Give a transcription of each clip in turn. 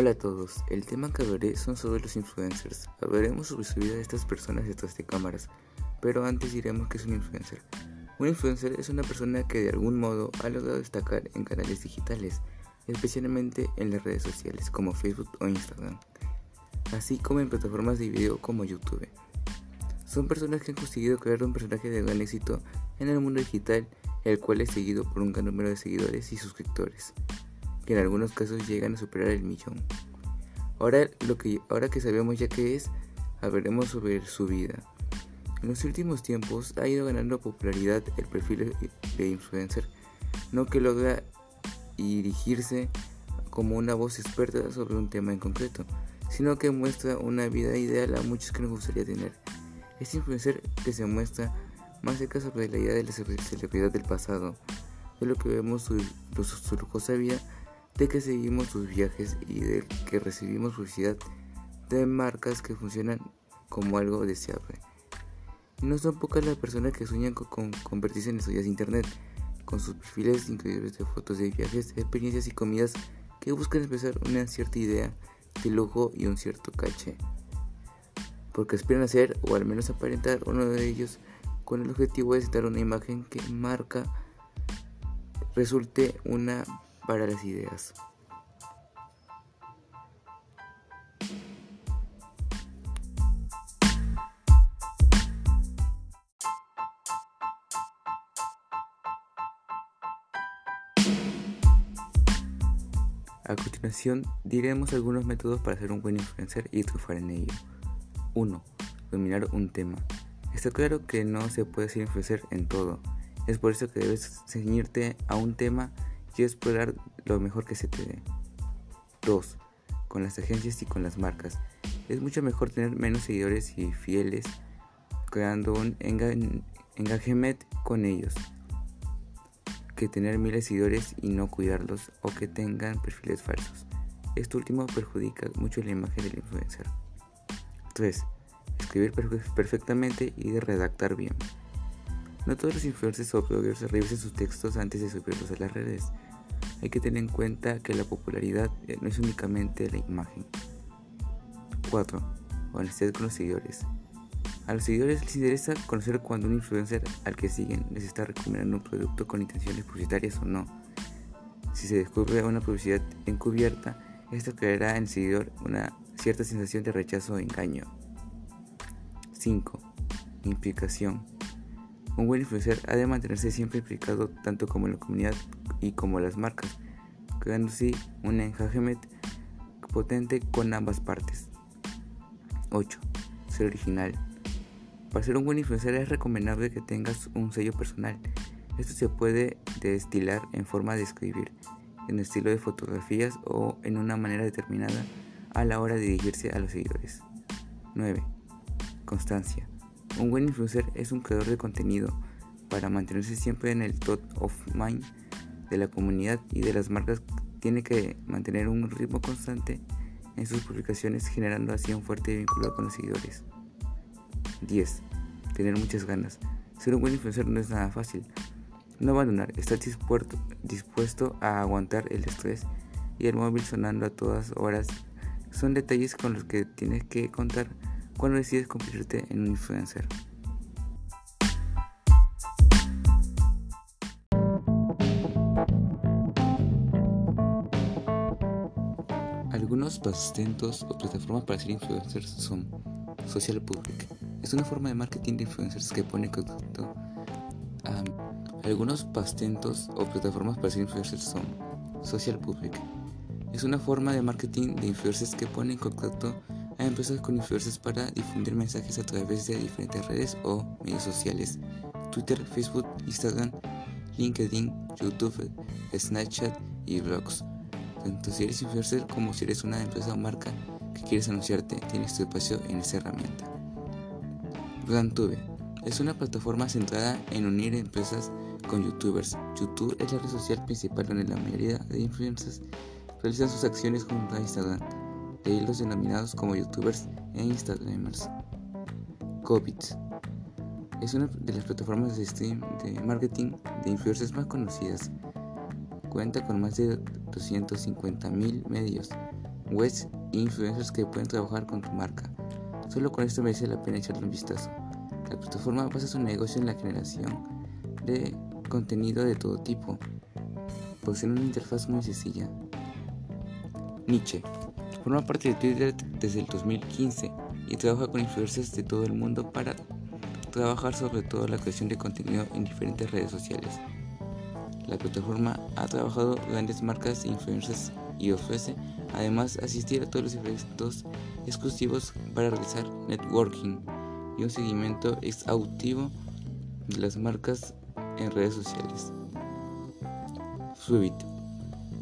Hola a todos, el tema que hablaré son sobre los influencers. Hablaremos sobre su vida de estas personas detrás de cámaras, pero antes diremos que es un influencer. Un influencer es una persona que de algún modo ha logrado destacar en canales digitales, especialmente en las redes sociales como Facebook o Instagram, así como en plataformas de video como YouTube. Son personas que han conseguido crear un personaje de gran éxito en el mundo digital, el cual es seguido por un gran número de seguidores y suscriptores que en algunos casos llegan a superar el millón. Ahora, lo que, ahora que sabemos ya qué es, hablaremos sobre su vida. En los últimos tiempos ha ido ganando popularidad el perfil de influencer, no que logra dirigirse como una voz experta sobre un tema en concreto, sino que muestra una vida ideal a muchos que nos gustaría tener. Este influencer que se muestra más cerca sobre la idea de la celebridad del pasado, de lo que vemos su, su lujosa vida de que seguimos sus viajes y de que recibimos publicidad de marcas que funcionan como algo deseable. no son pocas las personas que sueñan con convertirse en estrellas de internet, con sus perfiles increíbles de fotos de viajes, experiencias y comidas que buscan expresar una cierta idea de lujo y un cierto caché. Porque aspiran a ser, o al menos aparentar, uno de ellos con el objetivo de dar una imagen que marca resulte una para las ideas. A continuación diremos algunos métodos para ser un buen influencer y triunfar en ello. 1. Dominar un tema. Está claro que no se puede ser influencer en todo. Es por eso que debes ceñirte a un tema y explorar lo mejor que se te dé. 2. Con las agencias y con las marcas. Es mucho mejor tener menos seguidores y fieles creando un engagement con ellos que tener miles de seguidores y no cuidarlos o que tengan perfiles falsos. Esto último perjudica mucho la imagen del influencer. 3. Escribir perfectamente y redactar bien. No todos los influencers o bloggers revisen sus textos antes de subirlos a las redes. Hay que tener en cuenta que la popularidad eh, no es únicamente la imagen. 4. Honestidad con los seguidores. A los seguidores les interesa conocer cuando un influencer al que siguen les está recomendando un producto con intenciones publicitarias o no. Si se descubre una publicidad encubierta, esto creará en el seguidor una cierta sensación de rechazo o engaño. 5. Implicación. Un buen influencer ha de mantenerse siempre implicado tanto como la comunidad y como las marcas, creando así un engagement potente con ambas partes. 8. Ser original. Para ser un buen influencer es recomendable que tengas un sello personal. Esto se puede destilar en forma de escribir, en estilo de fotografías o en una manera determinada a la hora de dirigirse a los seguidores. 9. Constancia. Un buen influencer es un creador de contenido para mantenerse siempre en el top of mind de la comunidad y de las marcas. Tiene que mantener un ritmo constante en sus publicaciones generando así un fuerte vínculo con los seguidores. 10. Tener muchas ganas. Ser un buen influencer no es nada fácil. No abandonar, estar dispuesto, dispuesto a aguantar el estrés y el móvil sonando a todas horas son detalles con los que tienes que contar cuando decides convertirte en un influencer. Algunos patentos o plataformas para ser influencers son Social Public. Es una forma de marketing de influencers que pone en contacto a algunos pastentos o plataformas para ser influencers son Social Public. Es una forma de marketing de influencers que pone en contacto a empresas con influencers para difundir mensajes a través de diferentes redes o medios sociales. Twitter, Facebook, Instagram, LinkedIn, YouTube, Snapchat y blogs. Tanto si eres influencer como si eres una empresa o marca que quieres anunciarte, tienes tu espacio en esta herramienta. RunTube es una plataforma centrada en unir empresas con youtubers. YouTube es la red social principal donde la mayoría de influencers realizan sus acciones junto a Instagram, de ahí los denominados como youtubers e instagramers. COVID es una de las plataformas de stream de marketing de influencers más conocidas. Cuenta con más de 250.000 medios webs e influencers que pueden trabajar con tu marca. Solo con esto merece la pena echarle un vistazo. La plataforma basa su negocio en la generación de contenido de todo tipo. Posee una interfaz muy sencilla. Nietzsche forma parte de Twitter desde el 2015 y trabaja con influencers de todo el mundo para trabajar sobre todo la creación de contenido en diferentes redes sociales. La plataforma ha trabajado grandes marcas e influencers y ofrece además asistir a todos los eventos exclusivos para realizar networking y un seguimiento exhaustivo de las marcas en redes sociales. Subit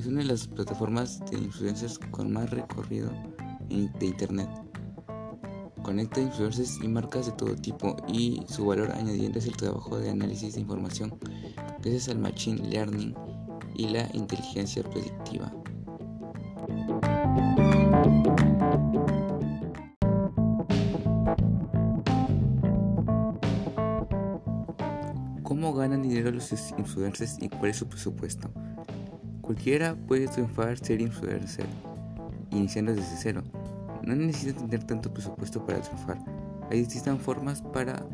es una de las plataformas de influencers con más recorrido de internet. Conecta influencers y marcas de todo tipo y su valor añadiendo es el trabajo de análisis de información gracias al machine learning y la inteligencia predictiva. ¿Cómo ganan dinero los influencers y cuál es su presupuesto? Cualquiera puede triunfar ser influencer, iniciando desde cero. No necesitan tener tanto presupuesto para triunfar. Hay distintas formas para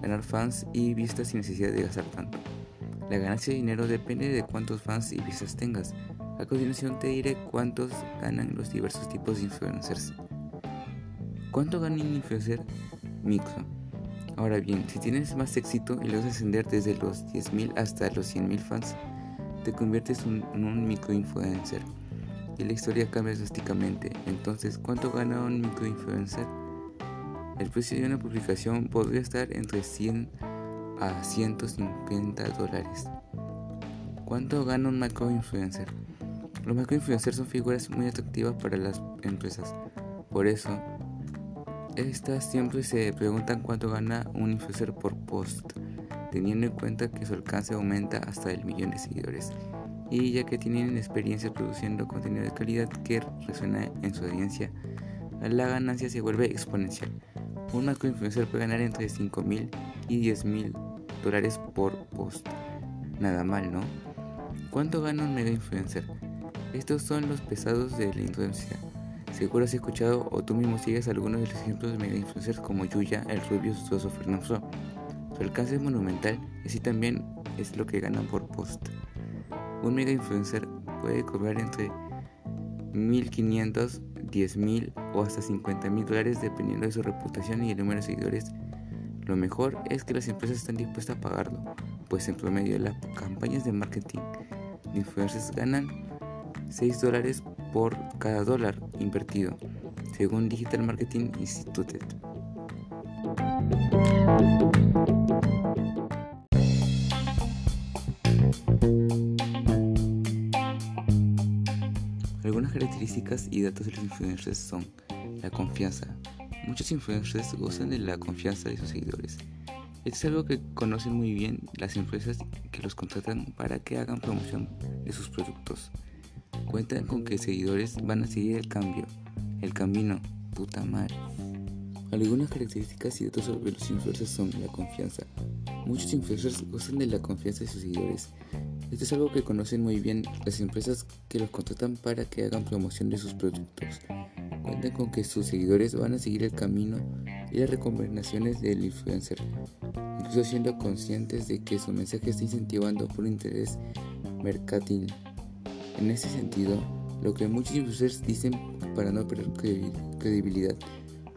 ganar fans y vistas sin necesidad de gastar tanto. La ganancia de dinero depende de cuántos fans y vistas tengas. A continuación te diré cuántos ganan los diversos tipos de influencers. ¿Cuánto gana un influencer micro? Ahora bien, si tienes más éxito y logras ascender desde los 10.000 hasta los 100.000 fans, te conviertes en un microinfluencer y la historia cambia drásticamente. Entonces, ¿cuánto gana un microinfluencer? El precio de una publicación podría estar entre 100 a 150 dólares. ¿Cuánto gana un macroinfluencer? Los macroinfluencers son figuras muy atractivas para las empresas. Por eso, estas siempre se preguntan cuánto gana un influencer por post, teniendo en cuenta que su alcance aumenta hasta el millón de seguidores. Y ya que tienen experiencia produciendo contenido de calidad que resuena en su audiencia, la ganancia se vuelve exponencial. Un macroinfluencer puede ganar entre 5.000 y 10.000 dólares por post. Nada mal, ¿no? ¿Cuánto gana un mega influencer? Estos son los pesados de la influencia. Seguro has escuchado o tú mismo sigues algunos de los ejemplos de mega influencers como Yuya, El Rubio, Soso, Fernando. Su alcance es monumental y así también es lo que ganan por post. Un mega influencer puede cobrar entre 1500, 10.000 o hasta 50.000 dólares dependiendo de su reputación y el número de seguidores lo mejor es que las empresas están dispuestas a pagarlo, pues en promedio las campañas de marketing de influencers ganan 6 dólares por cada dólar invertido, según Digital Marketing Institute. Características y datos de los influencers son la confianza, Muchos influencers gozan de la confianza de sus seguidores. Esto es algo que conocen muy bien las empresas que los contratan para que hagan promoción de sus productos. Cuentan con que seguidores van a seguir el cambio, el camino, puta madre. Algunas características y datos sobre los influencers son la confianza. Muchos influencers gozan de la confianza de sus seguidores. Esto es algo que conocen muy bien las empresas que los contratan para que hagan promoción de sus productos cuentan con que sus seguidores van a seguir el camino y las recomendaciones del influencer, incluso siendo conscientes de que su mensaje está incentivando por interés mercantil. En ese sentido, lo que muchos influencers dicen para no perder credibilidad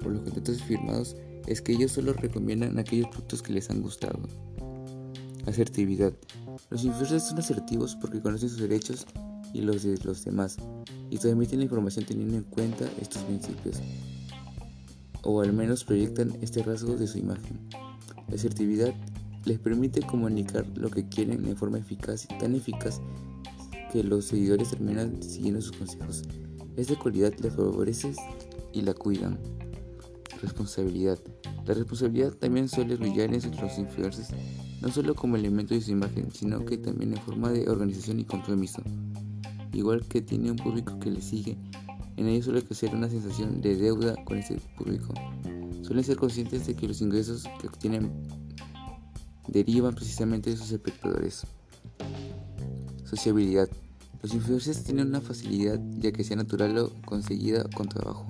por los contratos firmados es que ellos solo recomiendan aquellos productos que les han gustado. Asertividad. Los influencers son asertivos porque conocen sus derechos y los de los demás y transmiten la información teniendo en cuenta estos principios, o al menos proyectan este rasgo de su imagen. La asertividad les permite comunicar lo que quieren de forma eficaz y tan eficaz que los seguidores terminan siguiendo sus consejos. Esta cualidad les favorece y la cuidan. Responsabilidad. La responsabilidad también suele brillar en los influencers, no solo como elemento de su imagen, sino que también en forma de organización y compromiso igual que tiene un público que le sigue, en ello suele crecer una sensación de deuda con este público. Suelen ser conscientes de que los ingresos que obtienen derivan precisamente de sus espectadores. Sociabilidad. Los influencers tienen una facilidad, ya que sea natural o conseguida con trabajo,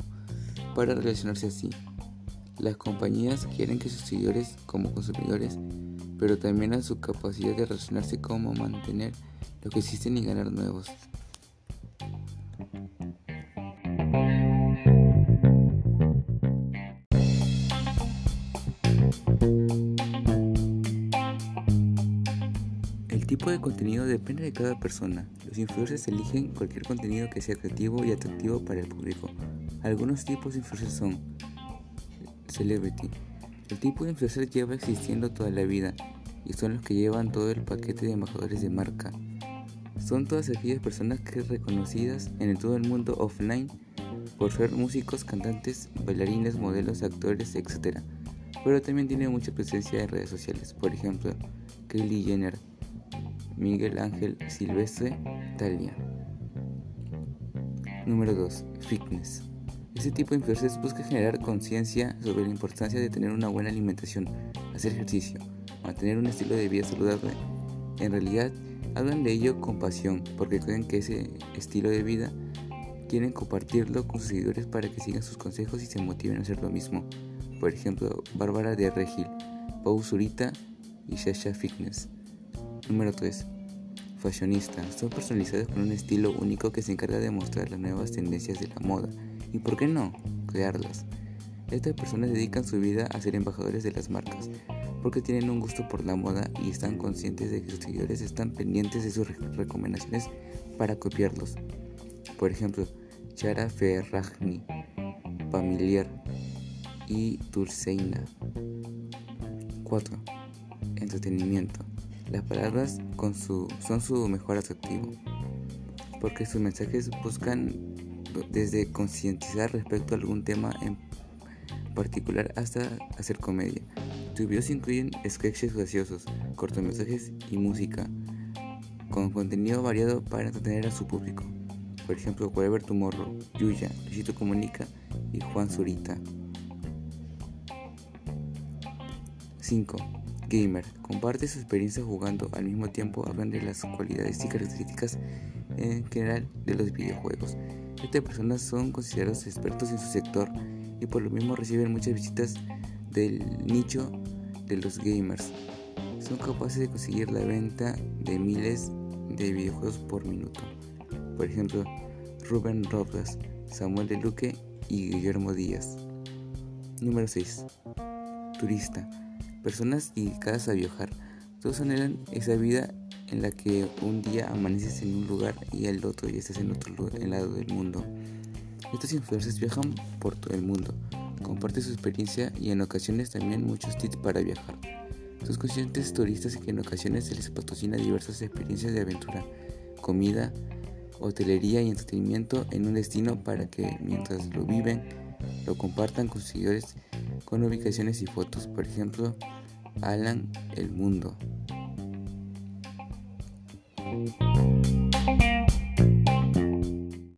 para relacionarse así. Las compañías quieren que sus seguidores como consumidores, pero también a su capacidad de relacionarse como mantener lo que existen y ganar nuevos. El tipo de contenido depende de cada persona. Los influencers eligen cualquier contenido que sea creativo y atractivo para el público. Algunos tipos de influencers son Celebrity. El tipo de influencer lleva existiendo toda la vida y son los que llevan todo el paquete de embajadores de marca. Son todas aquellas personas que reconocidas en todo el mundo offline por ser músicos, cantantes, bailarines, modelos, actores, etc. Pero también tienen mucha presencia en redes sociales, por ejemplo, Kylie Jenner, Miguel Ángel Silvestre, Talia. Número 2. Fitness. Este tipo de influencers busca generar conciencia sobre la importancia de tener una buena alimentación, hacer ejercicio, mantener un estilo de vida saludable. En realidad, hablan de ello con pasión, porque creen que ese estilo de vida quieren compartirlo con sus seguidores para que sigan sus consejos y se motiven a hacer lo mismo. Por ejemplo, Bárbara de Regil, Pau Zurita y Shasha Fitness. Número 3. Fashionistas. Son personalizados con un estilo único que se encarga de mostrar las nuevas tendencias de la moda y, ¿por qué no?, crearlas. Estas personas dedican su vida a ser embajadores de las marcas, porque tienen un gusto por la moda y están conscientes de que sus seguidores están pendientes de sus recomendaciones para copiarlos. Por ejemplo, Chara Ferragni, Familiar y Turseina. 4. Entretenimiento. Las palabras son su mejor atractivo, porque sus mensajes buscan desde concientizar respecto a algún tema en particular hasta hacer comedia. Sus videos incluyen sketches graciosos, cortometrajes y música, con contenido variado para entretener a su público. Por ejemplo, Whatever Tomorrow, Yuya, Luisito Comunica y Juan Zurita. 5. Gamer. Comparte su experiencia jugando, al mismo tiempo hablan de las cualidades y características en general de los videojuegos. Estas personas son considerados expertos en su sector y por lo mismo reciben muchas visitas del nicho de los gamers. Son capaces de conseguir la venta de miles de videojuegos por minuto. Por ejemplo, Rubén Robles, Samuel de Luque y Guillermo Díaz. Número 6. Turista. Personas dedicadas a viajar. Todos anhelan esa vida en la que un día amaneces en un lugar y el otro ya estás en otro lado del mundo. Estos influencers viajan por todo el mundo, comparten su experiencia y en ocasiones también muchos tips para viajar. Sus conscientes turistas que en ocasiones se les patrocina diversas experiencias de aventura, comida, hotelería y entretenimiento en un destino para que mientras lo viven lo compartan con seguidores con ubicaciones y fotos. Por ejemplo, Alan el Mundo.